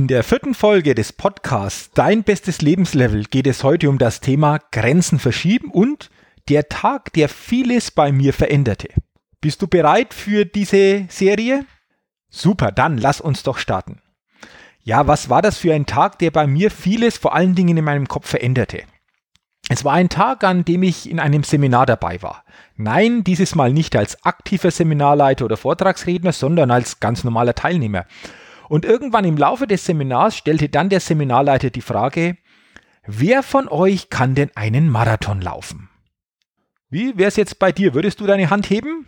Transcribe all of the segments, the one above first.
In der vierten Folge des Podcasts Dein bestes Lebenslevel geht es heute um das Thema Grenzen verschieben und der Tag, der vieles bei mir veränderte. Bist du bereit für diese Serie? Super, dann lass uns doch starten. Ja, was war das für ein Tag, der bei mir vieles vor allen Dingen in meinem Kopf veränderte? Es war ein Tag, an dem ich in einem Seminar dabei war. Nein, dieses Mal nicht als aktiver Seminarleiter oder Vortragsredner, sondern als ganz normaler Teilnehmer. Und irgendwann im Laufe des Seminars stellte dann der Seminarleiter die Frage, wer von euch kann denn einen Marathon laufen? Wie wäre es jetzt bei dir? Würdest du deine Hand heben?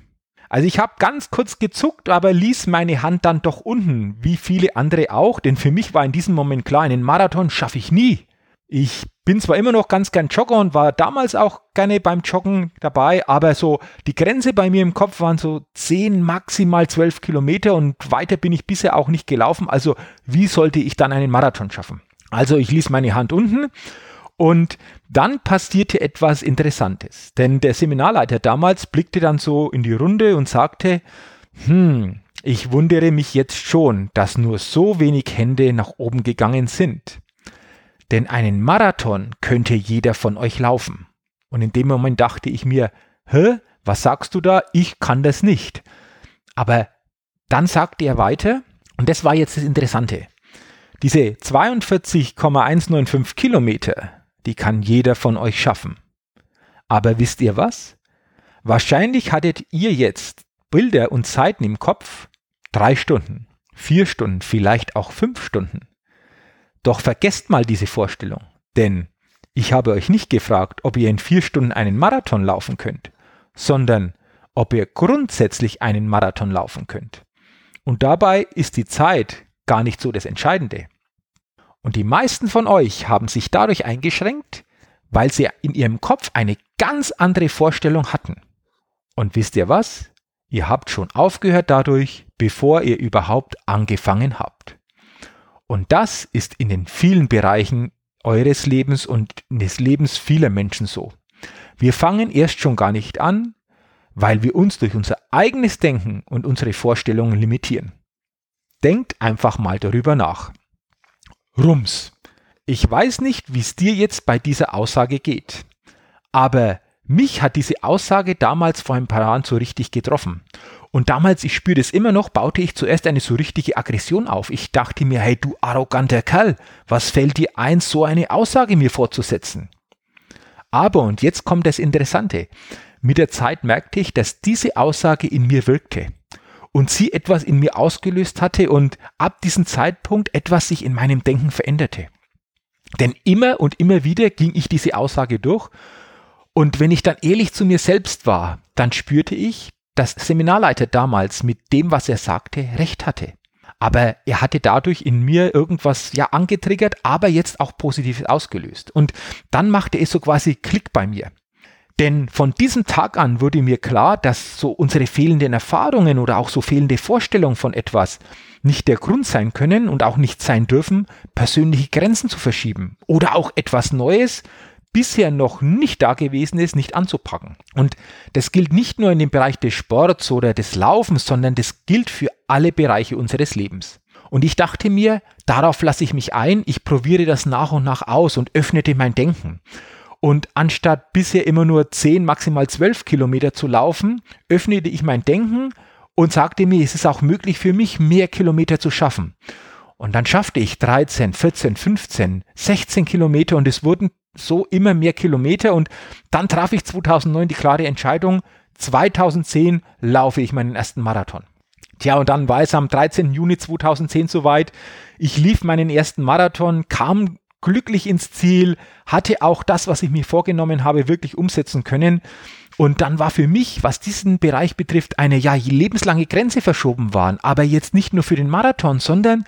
Also ich habe ganz kurz gezuckt, aber ließ meine Hand dann doch unten, wie viele andere auch, denn für mich war in diesem Moment klar, einen Marathon schaffe ich nie. Ich bin zwar immer noch ganz gern Jogger und war damals auch gerne beim Joggen dabei, aber so die Grenze bei mir im Kopf waren so 10, maximal 12 Kilometer und weiter bin ich bisher auch nicht gelaufen. Also wie sollte ich dann einen Marathon schaffen? Also ich ließ meine Hand unten und dann passierte etwas Interessantes, denn der Seminarleiter damals blickte dann so in die Runde und sagte, hm, ich wundere mich jetzt schon, dass nur so wenig Hände nach oben gegangen sind. Denn einen Marathon könnte jeder von euch laufen. Und in dem Moment dachte ich mir, hä, was sagst du da? Ich kann das nicht. Aber dann sagte er weiter, und das war jetzt das Interessante. Diese 42,195 Kilometer, die kann jeder von euch schaffen. Aber wisst ihr was? Wahrscheinlich hattet ihr jetzt Bilder und Zeiten im Kopf, drei Stunden, vier Stunden, vielleicht auch fünf Stunden. Doch vergesst mal diese Vorstellung, denn ich habe euch nicht gefragt, ob ihr in vier Stunden einen Marathon laufen könnt, sondern ob ihr grundsätzlich einen Marathon laufen könnt. Und dabei ist die Zeit gar nicht so das Entscheidende. Und die meisten von euch haben sich dadurch eingeschränkt, weil sie in ihrem Kopf eine ganz andere Vorstellung hatten. Und wisst ihr was? Ihr habt schon aufgehört dadurch, bevor ihr überhaupt angefangen habt. Und das ist in den vielen Bereichen eures Lebens und des Lebens vieler Menschen so. Wir fangen erst schon gar nicht an, weil wir uns durch unser eigenes Denken und unsere Vorstellungen limitieren. Denkt einfach mal darüber nach. Rums. Ich weiß nicht, wie es dir jetzt bei dieser Aussage geht, aber mich hat diese Aussage damals vor ein paar Jahren so richtig getroffen. Und damals, ich spüre das immer noch, baute ich zuerst eine so richtige Aggression auf. Ich dachte mir, hey du arroganter Kerl, was fällt dir ein, so eine Aussage mir vorzusetzen? Aber, und jetzt kommt das Interessante, mit der Zeit merkte ich, dass diese Aussage in mir wirkte und sie etwas in mir ausgelöst hatte und ab diesem Zeitpunkt etwas sich in meinem Denken veränderte. Denn immer und immer wieder ging ich diese Aussage durch und wenn ich dann ehrlich zu mir selbst war, dann spürte ich, dass Seminarleiter damals mit dem, was er sagte, recht hatte. Aber er hatte dadurch in mir irgendwas ja angetriggert, aber jetzt auch positiv ausgelöst. Und dann machte es so quasi Klick bei mir. Denn von diesem Tag an wurde mir klar, dass so unsere fehlenden Erfahrungen oder auch so fehlende Vorstellungen von etwas nicht der Grund sein können und auch nicht sein dürfen, persönliche Grenzen zu verschieben oder auch etwas Neues bisher noch nicht da gewesen ist, nicht anzupacken. Und das gilt nicht nur in dem Bereich des Sports oder des Laufens, sondern das gilt für alle Bereiche unseres Lebens. Und ich dachte mir, darauf lasse ich mich ein, ich probiere das nach und nach aus und öffnete mein Denken. Und anstatt bisher immer nur 10, maximal 12 Kilometer zu laufen, öffnete ich mein Denken und sagte mir, es ist auch möglich für mich, mehr Kilometer zu schaffen. Und dann schaffte ich 13, 14, 15, 16 Kilometer und es wurden so immer mehr Kilometer und dann traf ich 2009 die klare Entscheidung, 2010 laufe ich meinen ersten Marathon. Tja, und dann war es am 13. Juni 2010 soweit. Ich lief meinen ersten Marathon, kam glücklich ins Ziel, hatte auch das, was ich mir vorgenommen habe, wirklich umsetzen können. Und dann war für mich, was diesen Bereich betrifft, eine ja lebenslange Grenze verschoben worden. Aber jetzt nicht nur für den Marathon, sondern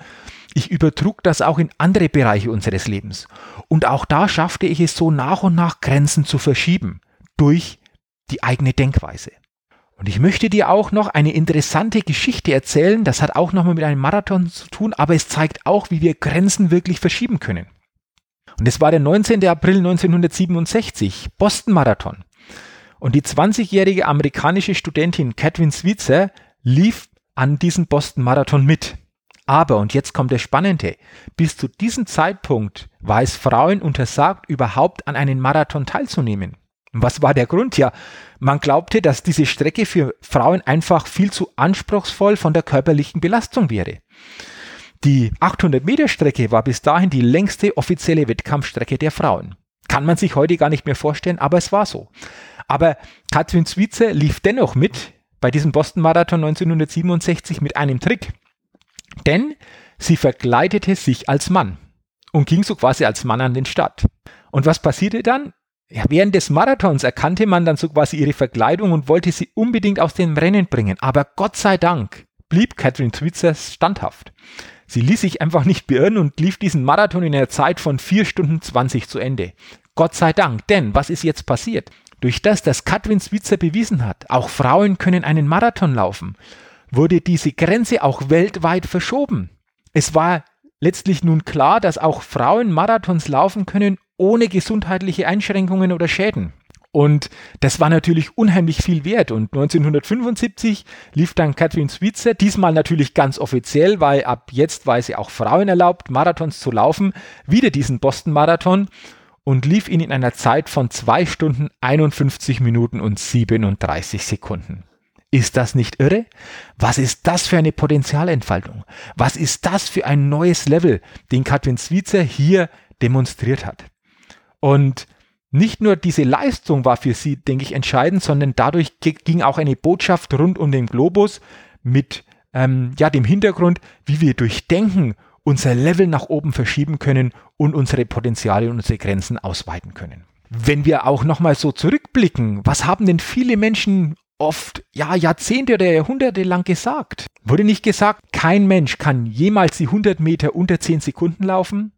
ich übertrug das auch in andere Bereiche unseres Lebens. Und auch da schaffte ich es so nach und nach Grenzen zu verschieben. Durch die eigene Denkweise. Und ich möchte dir auch noch eine interessante Geschichte erzählen. Das hat auch nochmal mit einem Marathon zu tun, aber es zeigt auch, wie wir Grenzen wirklich verschieben können. Und es war der 19. April 1967, Boston Marathon. Und die 20-jährige amerikanische Studentin Catherine Switzer lief an diesem Boston Marathon mit. Aber, und jetzt kommt der Spannende, bis zu diesem Zeitpunkt war es Frauen untersagt, überhaupt an einen Marathon teilzunehmen. Was war der Grund? Ja, man glaubte, dass diese Strecke für Frauen einfach viel zu anspruchsvoll von der körperlichen Belastung wäre. Die 800 Meter Strecke war bis dahin die längste offizielle Wettkampfstrecke der Frauen. Kann man sich heute gar nicht mehr vorstellen, aber es war so. Aber Katrin Zwietze lief dennoch mit bei diesem Boston Marathon 1967 mit einem Trick. Denn sie verkleidete sich als Mann und ging so quasi als Mann an den Start. Und was passierte dann? Ja, während des Marathons erkannte man dann so quasi ihre Verkleidung und wollte sie unbedingt aus dem Rennen bringen. Aber Gott sei Dank blieb Catherine Switzer standhaft. Sie ließ sich einfach nicht beirren und lief diesen Marathon in einer Zeit von 4 Stunden 20 zu Ende. Gott sei Dank, denn was ist jetzt passiert? Durch das, dass Katrin Switzer bewiesen hat, auch Frauen können einen Marathon laufen, wurde diese Grenze auch weltweit verschoben. Es war letztlich nun klar, dass auch Frauen Marathons laufen können ohne gesundheitliche Einschränkungen oder Schäden. Und das war natürlich unheimlich viel wert. Und 1975 lief dann Catherine Switzer, diesmal natürlich ganz offiziell, weil ab jetzt war ja auch Frauen erlaubt, Marathons zu laufen, wieder diesen Boston-Marathon und lief ihn in einer Zeit von 2 Stunden 51 Minuten und 37 Sekunden. Ist das nicht irre? Was ist das für eine Potenzialentfaltung? Was ist das für ein neues Level, den Katrin Switzer hier demonstriert hat? Und nicht nur diese Leistung war für sie, denke ich, entscheidend, sondern dadurch ging auch eine Botschaft rund um den Globus mit ähm, ja, dem Hintergrund, wie wir durch Denken unser Level nach oben verschieben können und unsere Potenziale und unsere Grenzen ausweiten können. Wenn wir auch nochmal so zurückblicken, was haben denn viele Menschen oft, ja, Jahrzehnte oder Jahrhunderte lang gesagt. Wurde nicht gesagt, kein Mensch kann jemals die 100 Meter unter 10 Sekunden laufen?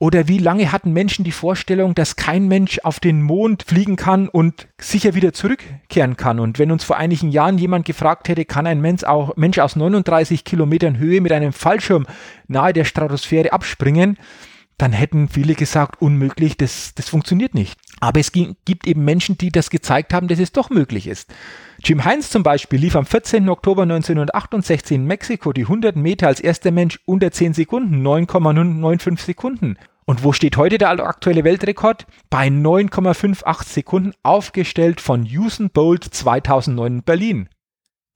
Oder wie lange hatten Menschen die Vorstellung, dass kein Mensch auf den Mond fliegen kann und sicher wieder zurückkehren kann? Und wenn uns vor einigen Jahren jemand gefragt hätte, kann ein Mensch, auch, Mensch aus 39 Kilometern Höhe mit einem Fallschirm nahe der Stratosphäre abspringen, dann hätten viele gesagt, unmöglich, das, das funktioniert nicht. Aber es gibt eben Menschen, die das gezeigt haben, dass es doch möglich ist. Jim Heinz zum Beispiel lief am 14. Oktober 1968 in Mexiko die 100 Meter als erster Mensch unter 10 Sekunden, 9,95 Sekunden. Und wo steht heute der aktuelle Weltrekord? Bei 9,58 Sekunden, aufgestellt von Usain Bolt 2009 in Berlin.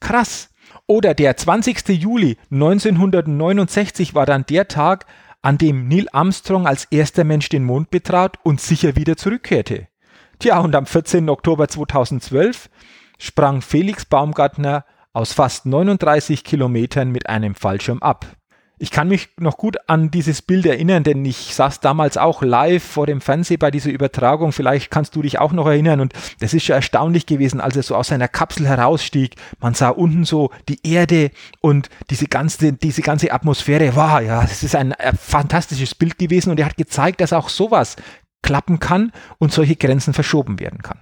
Krass. Oder der 20. Juli 1969 war dann der Tag, an dem Neil Armstrong als erster Mensch den Mond betrat und sicher wieder zurückkehrte. Tja, und am 14. Oktober 2012 sprang Felix Baumgartner aus fast 39 Kilometern mit einem Fallschirm ab. Ich kann mich noch gut an dieses Bild erinnern, denn ich saß damals auch live vor dem Fernseher bei dieser Übertragung. Vielleicht kannst du dich auch noch erinnern. Und das ist schon erstaunlich gewesen, als er so aus seiner Kapsel herausstieg. Man sah unten so die Erde und diese ganze, diese ganze Atmosphäre. Wow, ja, es ist ein äh, fantastisches Bild gewesen. Und er hat gezeigt, dass auch sowas klappen kann und solche Grenzen verschoben werden kann.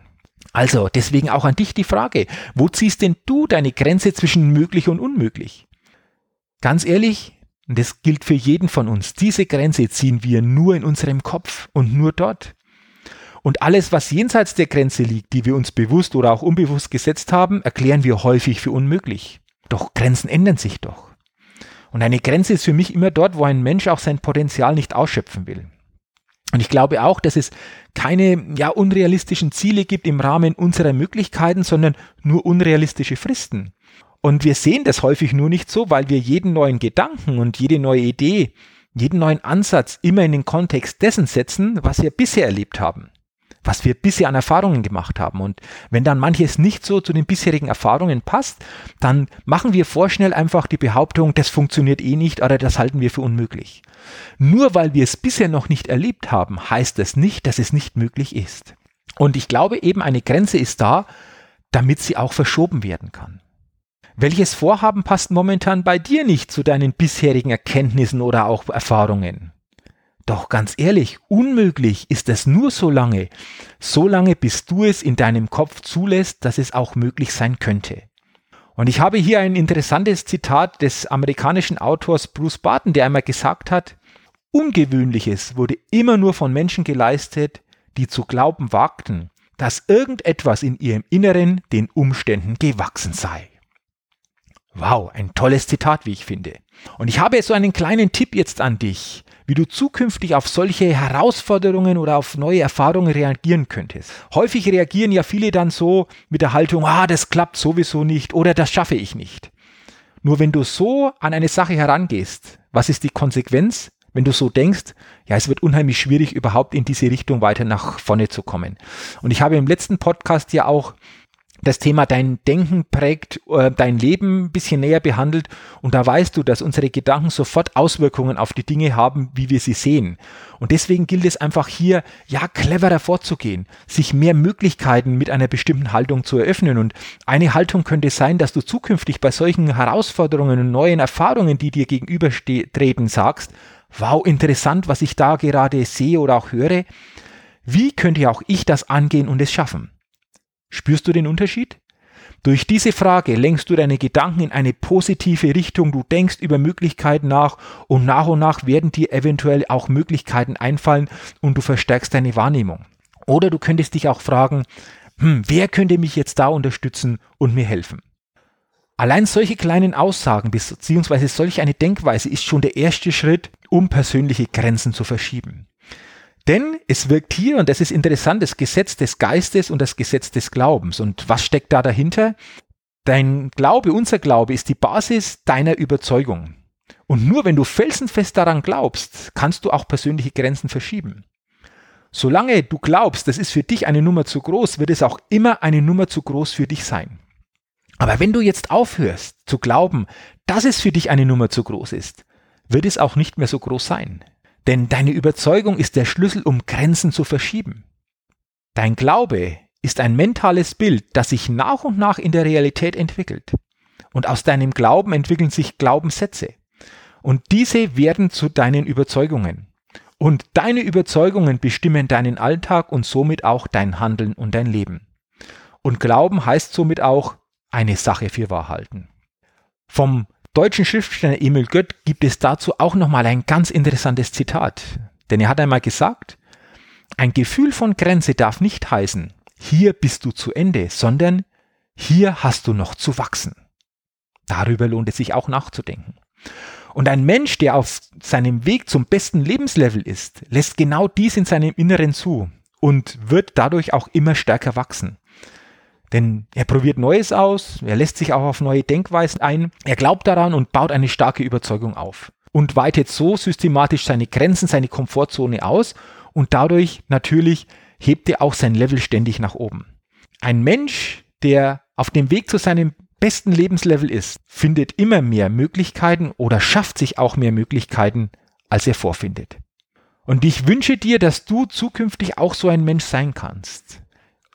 Also, deswegen auch an dich die Frage, wo ziehst denn du deine Grenze zwischen möglich und unmöglich? Ganz ehrlich, und das gilt für jeden von uns, diese Grenze ziehen wir nur in unserem Kopf und nur dort. Und alles, was jenseits der Grenze liegt, die wir uns bewusst oder auch unbewusst gesetzt haben, erklären wir häufig für unmöglich. Doch Grenzen ändern sich doch. Und eine Grenze ist für mich immer dort, wo ein Mensch auch sein Potenzial nicht ausschöpfen will. Und ich glaube auch, dass es keine ja, unrealistischen Ziele gibt im Rahmen unserer Möglichkeiten, sondern nur unrealistische Fristen. Und wir sehen das häufig nur nicht so, weil wir jeden neuen Gedanken und jede neue Idee, jeden neuen Ansatz immer in den Kontext dessen setzen, was wir bisher erlebt haben. was wir bisher an Erfahrungen gemacht haben. Und wenn dann manches nicht so zu den bisherigen Erfahrungen passt, dann machen wir vorschnell einfach die Behauptung, das funktioniert eh nicht oder das halten wir für unmöglich. Nur weil wir es bisher noch nicht erlebt haben, heißt das nicht, dass es nicht möglich ist. Und ich glaube eben, eine Grenze ist da, damit sie auch verschoben werden kann. Welches Vorhaben passt momentan bei dir nicht zu deinen bisherigen Erkenntnissen oder auch Erfahrungen? Doch ganz ehrlich, unmöglich ist es nur so lange, so lange bis du es in deinem Kopf zulässt, dass es auch möglich sein könnte. Und ich habe hier ein interessantes Zitat des amerikanischen Autors Bruce Barton, der einmal gesagt hat, Ungewöhnliches wurde immer nur von Menschen geleistet, die zu glauben wagten, dass irgendetwas in ihrem Inneren den Umständen gewachsen sei. Wow, ein tolles Zitat, wie ich finde. Und ich habe so einen kleinen Tipp jetzt an dich, wie du zukünftig auf solche Herausforderungen oder auf neue Erfahrungen reagieren könntest. Häufig reagieren ja viele dann so mit der Haltung, ah, das klappt sowieso nicht oder das schaffe ich nicht. Nur wenn du so an eine Sache herangehst, was ist die Konsequenz? Wenn du so denkst, ja, es wird unheimlich schwierig, überhaupt in diese Richtung weiter nach vorne zu kommen. Und ich habe im letzten Podcast ja auch das Thema dein Denken prägt äh, dein Leben ein bisschen näher behandelt und da weißt du, dass unsere Gedanken sofort Auswirkungen auf die Dinge haben, wie wir sie sehen. Und deswegen gilt es einfach hier, ja, cleverer vorzugehen, sich mehr Möglichkeiten mit einer bestimmten Haltung zu eröffnen. Und eine Haltung könnte sein, dass du zukünftig bei solchen Herausforderungen und neuen Erfahrungen, die dir gegenübertreten, sagst, wow, interessant, was ich da gerade sehe oder auch höre. Wie könnte auch ich das angehen und es schaffen? Spürst du den Unterschied? Durch diese Frage lenkst du deine Gedanken in eine positive Richtung, du denkst über Möglichkeiten nach und nach und nach werden dir eventuell auch Möglichkeiten einfallen und du verstärkst deine Wahrnehmung. Oder du könntest dich auch fragen, hm, wer könnte mich jetzt da unterstützen und mir helfen? Allein solche kleinen Aussagen bzw. solch eine Denkweise ist schon der erste Schritt, um persönliche Grenzen zu verschieben. Denn es wirkt hier, und das ist interessant, das Gesetz des Geistes und das Gesetz des Glaubens. Und was steckt da dahinter? Dein Glaube, unser Glaube ist die Basis deiner Überzeugung. Und nur wenn du felsenfest daran glaubst, kannst du auch persönliche Grenzen verschieben. Solange du glaubst, das ist für dich eine Nummer zu groß, wird es auch immer eine Nummer zu groß für dich sein. Aber wenn du jetzt aufhörst zu glauben, dass es für dich eine Nummer zu groß ist, wird es auch nicht mehr so groß sein. Denn deine Überzeugung ist der Schlüssel, um Grenzen zu verschieben. Dein Glaube ist ein mentales Bild, das sich nach und nach in der Realität entwickelt. Und aus deinem Glauben entwickeln sich Glaubenssätze. Und diese werden zu deinen Überzeugungen. Und deine Überzeugungen bestimmen deinen Alltag und somit auch dein Handeln und dein Leben. Und Glauben heißt somit auch eine Sache für wahr halten. Vom deutschen Schriftsteller Emil Gött gibt es dazu auch nochmal ein ganz interessantes Zitat. Denn er hat einmal gesagt, ein Gefühl von Grenze darf nicht heißen, hier bist du zu Ende, sondern hier hast du noch zu wachsen. Darüber lohnt es sich auch nachzudenken. Und ein Mensch, der auf seinem Weg zum besten Lebenslevel ist, lässt genau dies in seinem Inneren zu und wird dadurch auch immer stärker wachsen. Denn er probiert Neues aus, er lässt sich auch auf neue Denkweisen ein, er glaubt daran und baut eine starke Überzeugung auf. Und weitet so systematisch seine Grenzen, seine Komfortzone aus und dadurch natürlich hebt er auch sein Level ständig nach oben. Ein Mensch, der auf dem Weg zu seinem besten Lebenslevel ist, findet immer mehr Möglichkeiten oder schafft sich auch mehr Möglichkeiten, als er vorfindet. Und ich wünsche dir, dass du zukünftig auch so ein Mensch sein kannst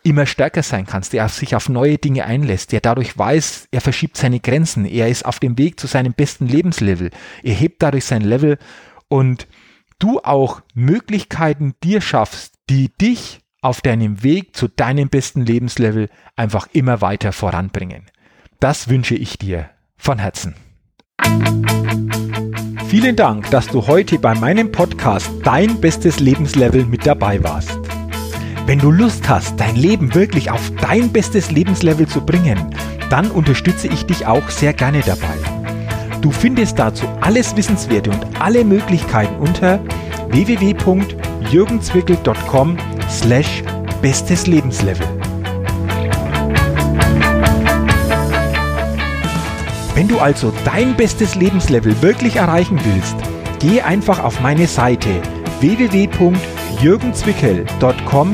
immer stärker sein kannst, der sich auf neue Dinge einlässt, der dadurch weiß, er verschiebt seine Grenzen, er ist auf dem Weg zu seinem besten Lebenslevel, er hebt dadurch sein Level und du auch Möglichkeiten dir schaffst, die dich auf deinem Weg zu deinem besten Lebenslevel einfach immer weiter voranbringen. Das wünsche ich dir von Herzen. Vielen Dank, dass du heute bei meinem Podcast Dein bestes Lebenslevel mit dabei warst. Wenn du Lust hast, dein Leben wirklich auf dein bestes Lebenslevel zu bringen, dann unterstütze ich dich auch sehr gerne dabei. Du findest dazu alles Wissenswerte und alle Möglichkeiten unter www.jürgenzwickel.com slash bestes Lebenslevel. Wenn du also dein bestes Lebenslevel wirklich erreichen willst, geh einfach auf meine Seite www.jürgenzwickel.com